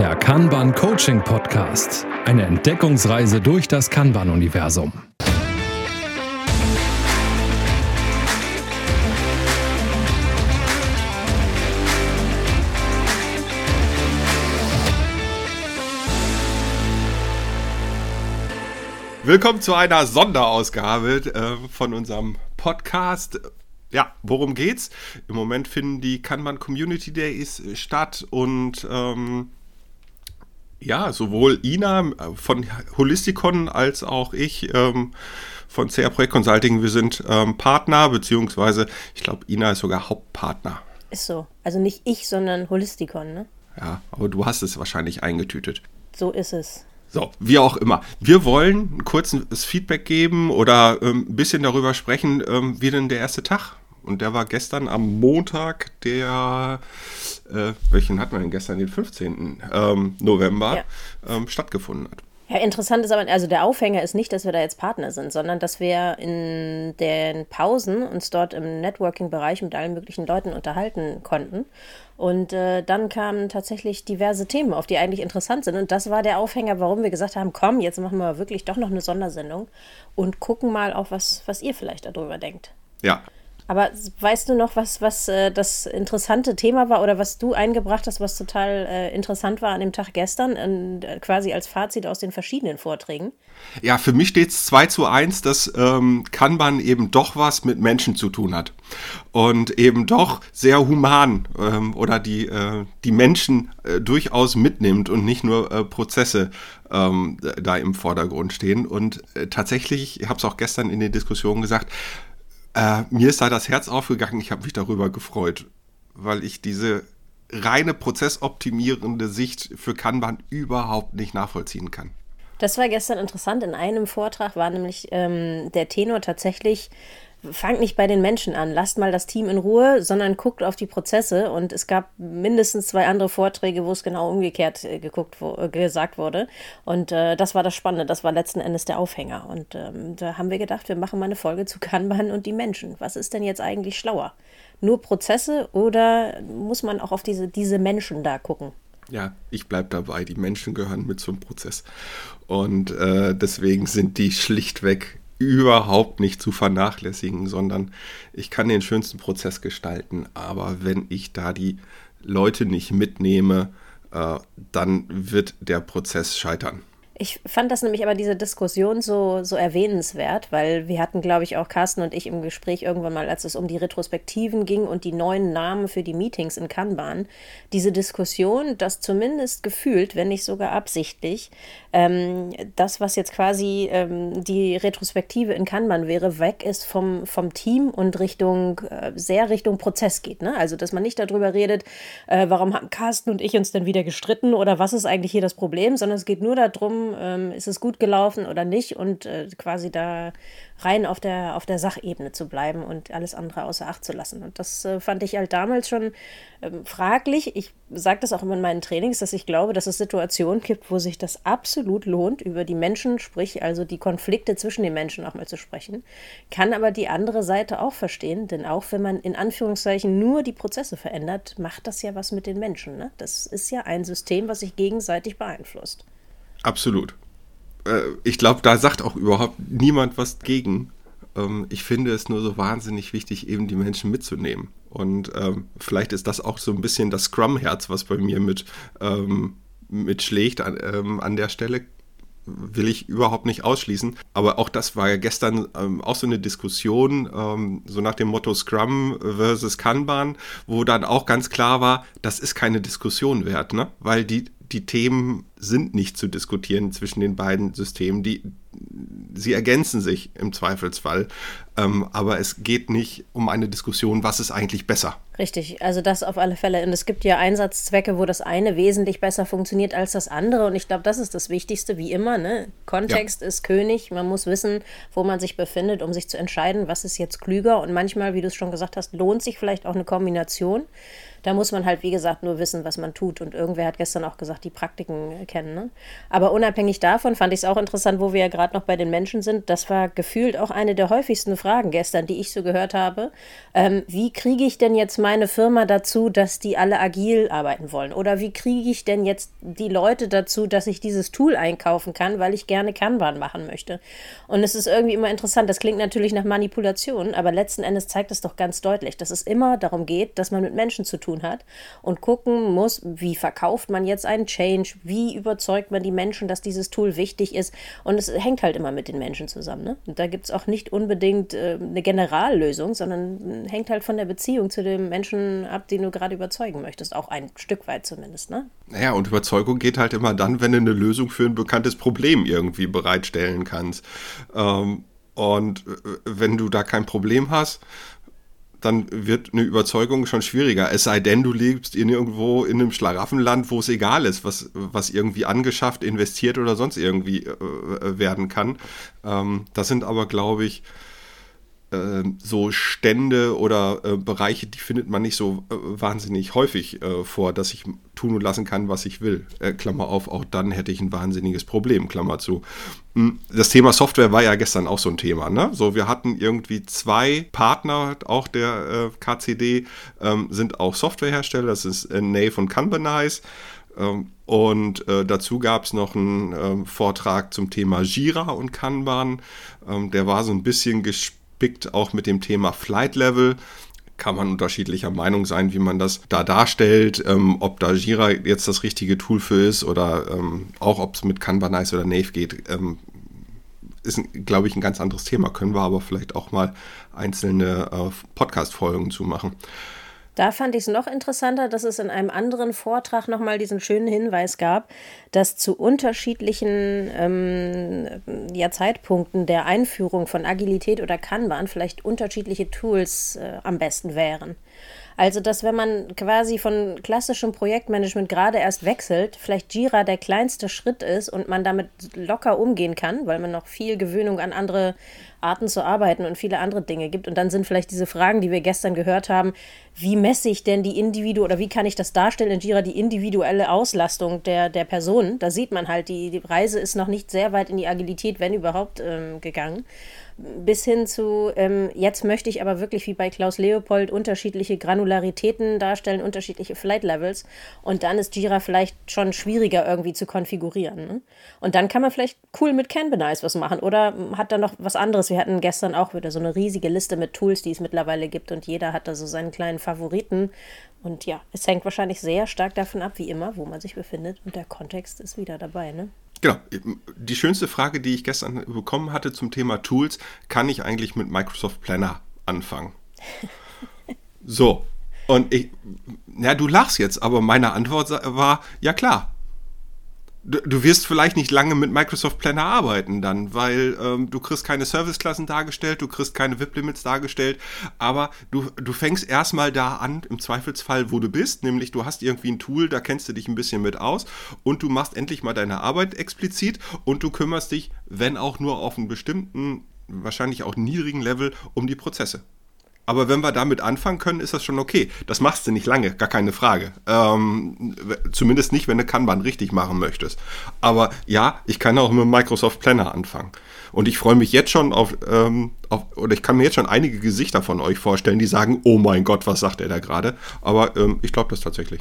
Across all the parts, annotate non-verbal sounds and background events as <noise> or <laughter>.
Der Kanban Coaching Podcast. Eine Entdeckungsreise durch das Kanban-Universum. Willkommen zu einer Sonderausgabe äh, von unserem Podcast. Ja, worum geht's? Im Moment finden die Kanban Community Days statt und ähm, ja, sowohl Ina äh, von Holisticon als auch ich ähm, von CR Projekt Consulting, wir sind ähm, Partner, beziehungsweise ich glaube, Ina ist sogar Hauptpartner. Ist so. Also nicht ich, sondern Holisticon, ne? Ja, aber du hast es wahrscheinlich eingetütet. So ist es. So, wie auch immer. Wir wollen ein kurzes Feedback geben oder ähm, ein bisschen darüber sprechen, ähm, wie denn der erste Tag. Und der war gestern am Montag, der, äh, welchen hatten wir denn gestern, den 15. Ähm, November, ja. Ähm, stattgefunden hat. Ja, interessant ist aber, also der Aufhänger ist nicht, dass wir da jetzt Partner sind, sondern dass wir in den Pausen uns dort im Networking-Bereich mit allen möglichen Leuten unterhalten konnten. Und äh, dann kamen tatsächlich diverse Themen, auf die eigentlich interessant sind. Und das war der Aufhänger, warum wir gesagt haben, komm, jetzt machen wir wirklich doch noch eine Sondersendung und gucken mal auch, was, was ihr vielleicht darüber denkt. Ja, aber weißt du noch, was, was äh, das interessante Thema war oder was du eingebracht hast, was total äh, interessant war an dem Tag gestern, äh, quasi als Fazit aus den verschiedenen Vorträgen? Ja, für mich steht es 2 zu 1, dass ähm, Kanban eben doch was mit Menschen zu tun hat. Und eben doch sehr human ähm, oder die, äh, die Menschen äh, durchaus mitnimmt und nicht nur äh, Prozesse ähm, da im Vordergrund stehen. Und äh, tatsächlich, ich habe es auch gestern in den Diskussionen gesagt, äh, mir ist da das Herz aufgegangen, ich habe mich darüber gefreut, weil ich diese reine prozessoptimierende Sicht für Kanban überhaupt nicht nachvollziehen kann. Das war gestern interessant. In einem Vortrag war nämlich ähm, der Tenor tatsächlich fangt nicht bei den Menschen an, lasst mal das Team in Ruhe, sondern guckt auf die Prozesse. Und es gab mindestens zwei andere Vorträge, wo es genau umgekehrt äh, geguckt, wo, äh, gesagt wurde. Und äh, das war das Spannende, das war letzten Endes der Aufhänger. Und ähm, da haben wir gedacht, wir machen mal eine Folge zu Kanban und die Menschen. Was ist denn jetzt eigentlich schlauer? Nur Prozesse oder muss man auch auf diese, diese Menschen da gucken? Ja, ich bleibe dabei. Die Menschen gehören mit zum Prozess. Und äh, deswegen sind die schlichtweg überhaupt nicht zu vernachlässigen, sondern ich kann den schönsten Prozess gestalten. Aber wenn ich da die Leute nicht mitnehme, äh, dann wird der Prozess scheitern. Ich fand das nämlich aber diese Diskussion so, so erwähnenswert, weil wir hatten, glaube ich, auch Carsten und ich im Gespräch irgendwann mal, als es um die Retrospektiven ging und die neuen Namen für die Meetings in Kanban, diese Diskussion, dass zumindest gefühlt, wenn nicht sogar absichtlich, ähm, das, was jetzt quasi ähm, die Retrospektive in Kanban wäre, weg ist vom, vom Team und Richtung, äh, sehr Richtung Prozess geht. Ne? Also, dass man nicht darüber redet, äh, warum haben Carsten und ich uns denn wieder gestritten oder was ist eigentlich hier das Problem, sondern es geht nur darum, ähm, ist es gut gelaufen oder nicht und äh, quasi da rein auf der, auf der Sachebene zu bleiben und alles andere außer Acht zu lassen. Und das äh, fand ich halt damals schon ähm, fraglich. Ich sage das auch immer in meinen Trainings, dass ich glaube, dass es Situationen gibt, wo sich das absolut lohnt, über die Menschen, sprich also die Konflikte zwischen den Menschen auch mal zu sprechen. Kann aber die andere Seite auch verstehen, denn auch wenn man in Anführungszeichen nur die Prozesse verändert, macht das ja was mit den Menschen. Ne? Das ist ja ein System, was sich gegenseitig beeinflusst. Absolut. Äh, ich glaube, da sagt auch überhaupt niemand was gegen. Ähm, ich finde es nur so wahnsinnig wichtig, eben die Menschen mitzunehmen. Und ähm, vielleicht ist das auch so ein bisschen das Scrum-Herz, was bei mir mit, ähm, mitschlägt an, ähm, der Stelle will ich überhaupt nicht ausschließen. Aber auch das war ja gestern auch so eine Diskussion, so nach dem Motto Scrum versus Kanban, wo dann auch ganz klar war, das ist keine Diskussion wert, ne? Weil die, die Themen sind nicht zu diskutieren zwischen den beiden Systemen. Die, sie ergänzen sich im Zweifelsfall. Ähm, aber es geht nicht um eine Diskussion, was ist eigentlich besser. Richtig, also das auf alle Fälle. Und es gibt ja Einsatzzwecke, wo das eine wesentlich besser funktioniert als das andere. Und ich glaube, das ist das Wichtigste, wie immer. Ne? Kontext ja. ist König. Man muss wissen, wo man sich befindet, um sich zu entscheiden, was ist jetzt klüger. Und manchmal, wie du es schon gesagt hast, lohnt sich vielleicht auch eine Kombination. Da muss man halt, wie gesagt, nur wissen, was man tut. Und irgendwer hat gestern auch gesagt, die Praktiken kennen. Ne? Aber unabhängig davon fand ich es auch interessant, wo wir ja gerade noch bei den Menschen sind. Das war gefühlt auch eine der häufigsten Fragen gestern, die ich so gehört habe. Ähm, wie kriege ich denn jetzt meine Firma dazu, dass die alle agil arbeiten wollen? Oder wie kriege ich denn jetzt die Leute dazu, dass ich dieses Tool einkaufen kann, weil ich gerne Kanban machen möchte? Und es ist irgendwie immer interessant. Das klingt natürlich nach Manipulation, aber letzten Endes zeigt es doch ganz deutlich, dass es immer darum geht, dass man mit Menschen zu tun hat und gucken muss, wie verkauft man jetzt einen Change, wie überzeugt man die Menschen, dass dieses Tool wichtig ist. Und es hängt halt immer mit den Menschen zusammen. Ne? Und da gibt es auch nicht unbedingt äh, eine Generallösung, sondern hängt halt von der Beziehung zu dem Menschen ab, den du gerade überzeugen möchtest. Auch ein Stück weit zumindest. Ne? Naja, und Überzeugung geht halt immer dann, wenn du eine Lösung für ein bekanntes Problem irgendwie bereitstellen kannst. Ähm, und äh, wenn du da kein Problem hast, dann wird eine Überzeugung schon schwieriger. Es sei denn, du lebst in irgendwo in einem Schlaraffenland, wo es egal ist, was, was irgendwie angeschafft, investiert oder sonst irgendwie äh, werden kann. Ähm, das sind aber, glaube ich, äh, so Stände oder äh, Bereiche, die findet man nicht so äh, wahnsinnig häufig äh, vor, dass ich tun und lassen kann, was ich will. Äh, Klammer auf, auch dann hätte ich ein wahnsinniges Problem, Klammer zu. Hm, das Thema Software war ja gestern auch so ein Thema. Ne? So, wir hatten irgendwie zwei Partner, auch der KCD, ähm, sind auch Softwarehersteller, das ist Nave und Kanbanize. Ähm, und äh, dazu gab es noch einen ähm, Vortrag zum Thema Jira und Kanban. Ähm, der war so ein bisschen gespielt gespickt, auch mit dem Thema Flight Level. Kann man unterschiedlicher Meinung sein, wie man das da darstellt, ähm, ob da Jira jetzt das richtige Tool für ist oder ähm, auch ob es mit Kanbanize oder Nave geht. Ähm, ist, glaube ich, ein ganz anderes Thema. Können wir aber vielleicht auch mal einzelne äh, Podcast-Folgen zu machen. Da fand ich es noch interessanter, dass es in einem anderen Vortrag nochmal diesen schönen Hinweis gab, dass zu unterschiedlichen ähm, ja, Zeitpunkten der Einführung von Agilität oder Kanban vielleicht unterschiedliche Tools äh, am besten wären. Also, dass wenn man quasi von klassischem Projektmanagement gerade erst wechselt, vielleicht Jira der kleinste Schritt ist und man damit locker umgehen kann, weil man noch viel Gewöhnung an andere Arten zu arbeiten und viele andere Dinge gibt. Und dann sind vielleicht diese Fragen, die wir gestern gehört haben, wie messe ich denn die Individu oder wie kann ich das darstellen in Jira, die individuelle Auslastung der, der Person? Da sieht man halt, die, die Reise ist noch nicht sehr weit in die Agilität, wenn überhaupt, ähm, gegangen bis hin zu, ähm, jetzt möchte ich aber wirklich wie bei Klaus Leopold unterschiedliche Granularitäten darstellen, unterschiedliche Flight Levels. Und dann ist Jira vielleicht schon schwieriger irgendwie zu konfigurieren. Ne? Und dann kann man vielleicht cool mit Canvanize was machen oder hat da noch was anderes. Wir hatten gestern auch wieder so eine riesige Liste mit Tools, die es mittlerweile gibt und jeder hat da so seinen kleinen Favoriten. Und ja, es hängt wahrscheinlich sehr stark davon ab, wie immer, wo man sich befindet. Und der Kontext ist wieder dabei, ne? Genau. Die schönste Frage, die ich gestern bekommen hatte zum Thema Tools, kann ich eigentlich mit Microsoft Planner anfangen? <laughs> so. Und ich, ja, du lachst jetzt, aber meine Antwort war, ja klar, Du, du, wirst vielleicht nicht lange mit Microsoft Planner arbeiten dann, weil ähm, du kriegst keine Serviceklassen dargestellt, du kriegst keine VIP-Limits dargestellt, aber du, du fängst erstmal da an, im Zweifelsfall, wo du bist, nämlich du hast irgendwie ein Tool, da kennst du dich ein bisschen mit aus und du machst endlich mal deine Arbeit explizit und du kümmerst dich, wenn auch nur auf einen bestimmten, wahrscheinlich auch niedrigen Level, um die Prozesse. Aber wenn wir damit anfangen können, ist das schon okay. Das machst du nicht lange, gar keine Frage. Ähm, zumindest nicht, wenn du Kanban richtig machen möchtest. Aber ja, ich kann auch mit Microsoft Planner anfangen. Und ich freue mich jetzt schon auf, ähm, auf, oder ich kann mir jetzt schon einige Gesichter von euch vorstellen, die sagen, oh mein Gott, was sagt er da gerade? Aber ähm, ich glaube das tatsächlich.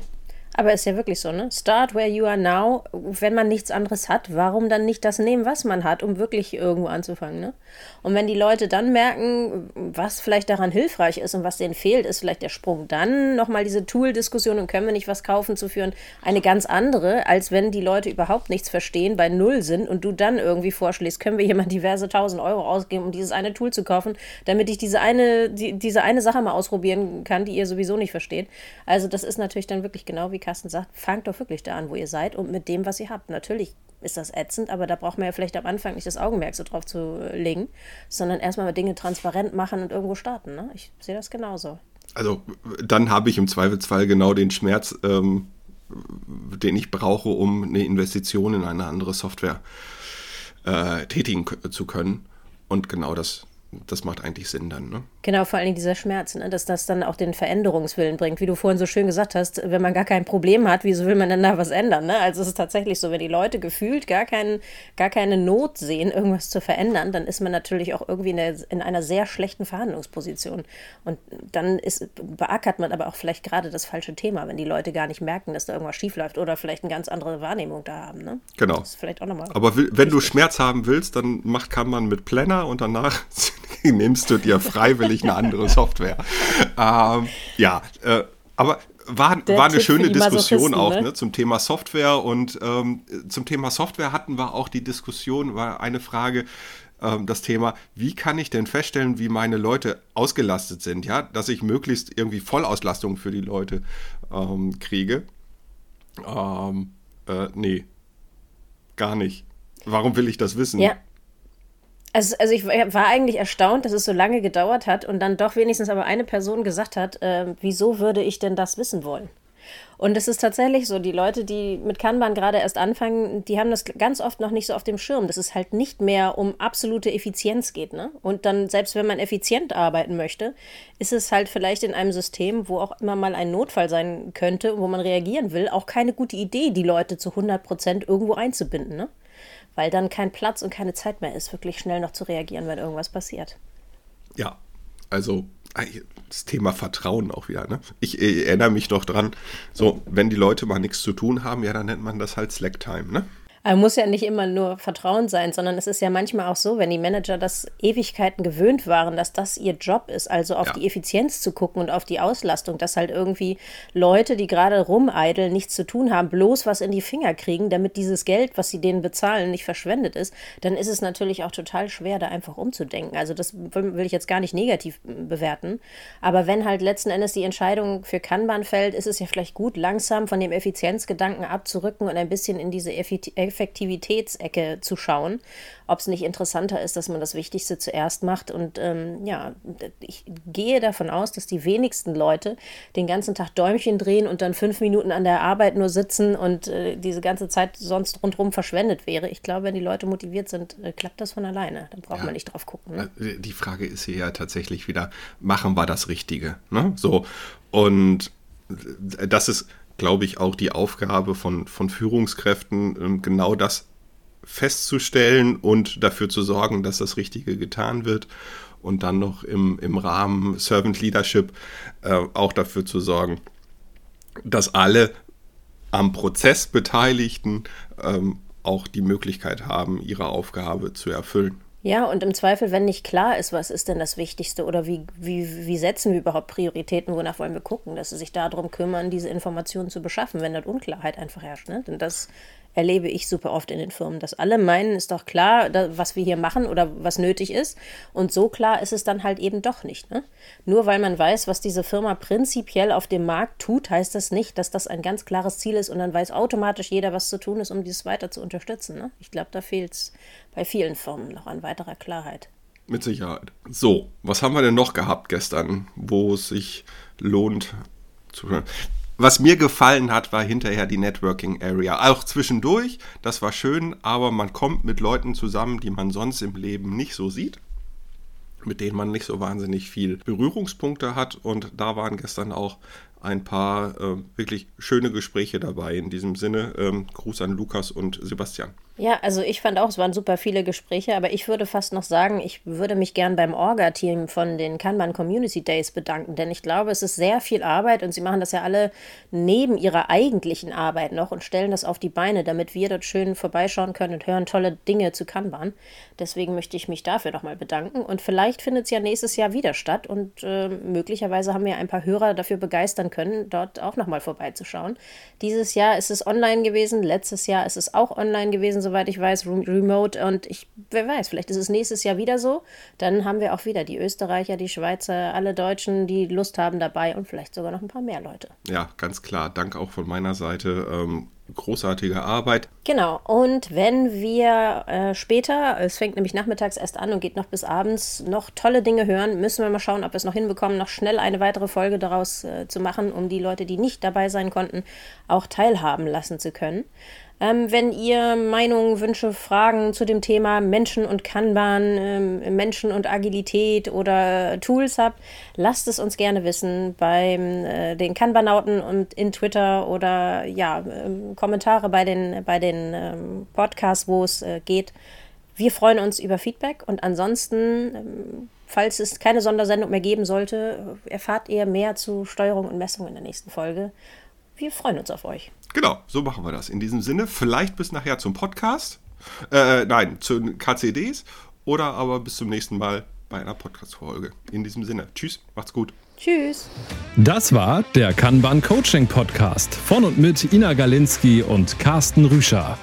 Aber ist ja wirklich so, ne? Start where you are now. Wenn man nichts anderes hat, warum dann nicht das nehmen, was man hat, um wirklich irgendwo anzufangen, ne? Und wenn die Leute dann merken, was vielleicht daran hilfreich ist und was denen fehlt, ist vielleicht der Sprung dann nochmal diese Tool-Diskussion und können wir nicht was kaufen zu führen, eine ganz andere, als wenn die Leute überhaupt nichts verstehen, bei Null sind und du dann irgendwie vorschlägst, können wir jemand diverse tausend Euro ausgeben, um dieses eine Tool zu kaufen, damit ich diese eine, die, diese eine Sache mal ausprobieren kann, die ihr sowieso nicht versteht. Also das ist natürlich dann wirklich genau wie Carsten sagt, fangt doch wirklich da an, wo ihr seid und mit dem, was ihr habt. Natürlich ist das ätzend, aber da braucht man ja vielleicht am Anfang nicht das Augenmerk so drauf zu legen, sondern erstmal mal Dinge transparent machen und irgendwo starten. Ne? Ich sehe das genauso. Also dann habe ich im Zweifelsfall genau den Schmerz, ähm, den ich brauche, um eine Investition in eine andere Software äh, tätigen zu können. Und genau das, das macht eigentlich Sinn dann. Ne? Genau, vor allem dieser Schmerz, ne? dass das dann auch den Veränderungswillen bringt. Wie du vorhin so schön gesagt hast, wenn man gar kein Problem hat, wieso will man denn da was ändern? Ne? Also es ist tatsächlich so, wenn die Leute gefühlt gar, kein, gar keine Not sehen, irgendwas zu verändern, dann ist man natürlich auch irgendwie in, der, in einer sehr schlechten Verhandlungsposition. Und dann ist, beackert man aber auch vielleicht gerade das falsche Thema, wenn die Leute gar nicht merken, dass da irgendwas schiefläuft oder vielleicht eine ganz andere Wahrnehmung da haben. Ne? Genau. Das ist vielleicht auch nochmal. Aber wenn du Schmerz haben willst, dann macht, kann man mit Planner und danach <laughs> nimmst du dir freiwillig eine andere Software. Ähm, ja, äh, aber war, war eine schöne Diskussion auch ne? ne? zum Thema Software und ähm, zum Thema Software hatten wir auch die Diskussion, war eine Frage, ähm, das Thema, wie kann ich denn feststellen, wie meine Leute ausgelastet sind, ja, dass ich möglichst irgendwie Vollauslastung für die Leute ähm, kriege. Ähm, äh, nee, gar nicht. Warum will ich das wissen? Ja, also, also ich war eigentlich erstaunt, dass es so lange gedauert hat und dann doch wenigstens aber eine Person gesagt hat, äh, wieso würde ich denn das wissen wollen? Und es ist tatsächlich so, die Leute, die mit Kanban gerade erst anfangen, die haben das ganz oft noch nicht so auf dem Schirm, dass es halt nicht mehr um absolute Effizienz geht. Ne? Und dann, selbst wenn man effizient arbeiten möchte, ist es halt vielleicht in einem System, wo auch immer mal ein Notfall sein könnte, wo man reagieren will, auch keine gute Idee, die Leute zu 100 Prozent irgendwo einzubinden. Ne? Weil dann kein Platz und keine Zeit mehr ist, wirklich schnell noch zu reagieren, wenn irgendwas passiert. Ja, also das Thema Vertrauen auch wieder. Ne? Ich, ich erinnere mich noch dran, so, wenn die Leute mal nichts zu tun haben, ja, dann nennt man das halt Slack-Time. Ne? Aber muss ja nicht immer nur Vertrauen sein, sondern es ist ja manchmal auch so, wenn die Manager das Ewigkeiten gewöhnt waren, dass das ihr Job ist, also auf ja. die Effizienz zu gucken und auf die Auslastung, dass halt irgendwie Leute, die gerade rumeideln, nichts zu tun haben, bloß was in die Finger kriegen, damit dieses Geld, was sie denen bezahlen, nicht verschwendet ist, dann ist es natürlich auch total schwer, da einfach umzudenken. Also das will ich jetzt gar nicht negativ bewerten. Aber wenn halt letzten Endes die Entscheidung für Kanban fällt, ist es ja vielleicht gut, langsam von dem Effizienzgedanken abzurücken und ein bisschen in diese Effizienz Effektivitätsecke zu schauen, ob es nicht interessanter ist, dass man das Wichtigste zuerst macht. Und ähm, ja, ich gehe davon aus, dass die wenigsten Leute den ganzen Tag Däumchen drehen und dann fünf Minuten an der Arbeit nur sitzen und äh, diese ganze Zeit sonst rundherum verschwendet wäre. Ich glaube, wenn die Leute motiviert sind, äh, klappt das von alleine. Dann braucht ja. man nicht drauf gucken. Ne? Äh, die Frage ist hier ja tatsächlich wieder, machen wir das Richtige? Ne? So, und das ist glaube ich, auch die Aufgabe von, von Führungskräften, ähm, genau das festzustellen und dafür zu sorgen, dass das Richtige getan wird und dann noch im, im Rahmen Servant Leadership äh, auch dafür zu sorgen, dass alle am Prozess Beteiligten ähm, auch die Möglichkeit haben, ihre Aufgabe zu erfüllen. Ja, und im Zweifel, wenn nicht klar ist, was ist denn das Wichtigste oder wie, wie, wie setzen wir überhaupt Prioritäten, wonach wollen wir gucken, dass sie sich darum kümmern, diese Informationen zu beschaffen, wenn dort Unklarheit einfach herrscht. Ne? Denn das erlebe ich super oft in den Firmen, dass alle meinen, ist doch klar, was wir hier machen oder was nötig ist. Und so klar ist es dann halt eben doch nicht. Ne? Nur weil man weiß, was diese Firma prinzipiell auf dem Markt tut, heißt das nicht, dass das ein ganz klares Ziel ist und dann weiß automatisch jeder, was zu tun ist, um dies weiter zu unterstützen. Ne? Ich glaube, da fehlt es bei vielen Firmen noch an weiterer Klarheit. Mit Sicherheit. So, was haben wir denn noch gehabt gestern, wo es sich lohnt zu hören? Was mir gefallen hat, war hinterher die Networking Area. Auch zwischendurch, das war schön, aber man kommt mit Leuten zusammen, die man sonst im Leben nicht so sieht, mit denen man nicht so wahnsinnig viel Berührungspunkte hat. Und da waren gestern auch ein paar äh, wirklich schöne Gespräche dabei. In diesem Sinne, ähm, Gruß an Lukas und Sebastian. Ja, also ich fand auch, es waren super viele Gespräche, aber ich würde fast noch sagen, ich würde mich gern beim Orga-Team von den Kanban Community Days bedanken, denn ich glaube, es ist sehr viel Arbeit und sie machen das ja alle neben ihrer eigentlichen Arbeit noch und stellen das auf die Beine, damit wir dort schön vorbeischauen können und hören tolle Dinge zu Kanban. Deswegen möchte ich mich dafür nochmal bedanken und vielleicht findet es ja nächstes Jahr wieder statt und äh, möglicherweise haben wir ein paar Hörer dafür begeistern können, dort auch nochmal vorbeizuschauen. Dieses Jahr ist es online gewesen, letztes Jahr ist es auch online gewesen, soweit ich weiß, remote. Und ich, wer weiß, vielleicht ist es nächstes Jahr wieder so. Dann haben wir auch wieder die Österreicher, die Schweizer, alle Deutschen, die Lust haben dabei und vielleicht sogar noch ein paar mehr Leute. Ja, ganz klar. Dank auch von meiner Seite. Ähm großartige Arbeit. Genau, und wenn wir äh, später, es fängt nämlich nachmittags erst an und geht noch bis abends, noch tolle Dinge hören, müssen wir mal schauen, ob wir es noch hinbekommen, noch schnell eine weitere Folge daraus äh, zu machen, um die Leute, die nicht dabei sein konnten, auch teilhaben lassen zu können. Ähm, wenn ihr Meinungen, Wünsche, Fragen zu dem Thema Menschen und Kanban, ähm, Menschen und Agilität oder Tools habt, lasst es uns gerne wissen beim äh, den Kanbanauten und in Twitter oder ja, ähm, Kommentare bei den, bei den ähm, Podcasts, wo es äh, geht. Wir freuen uns über Feedback und ansonsten, ähm, falls es keine Sondersendung mehr geben sollte, erfahrt ihr mehr zu Steuerung und Messung in der nächsten Folge. Wir freuen uns auf euch. Genau, so machen wir das. In diesem Sinne, vielleicht bis nachher zum Podcast. Äh, nein, zu KCDs oder aber bis zum nächsten Mal bei einer Podcast-Folge. In diesem Sinne, tschüss, macht's gut. Tschüss. Das war der Kanban Coaching Podcast von und mit Ina Galinski und Carsten Rüscher.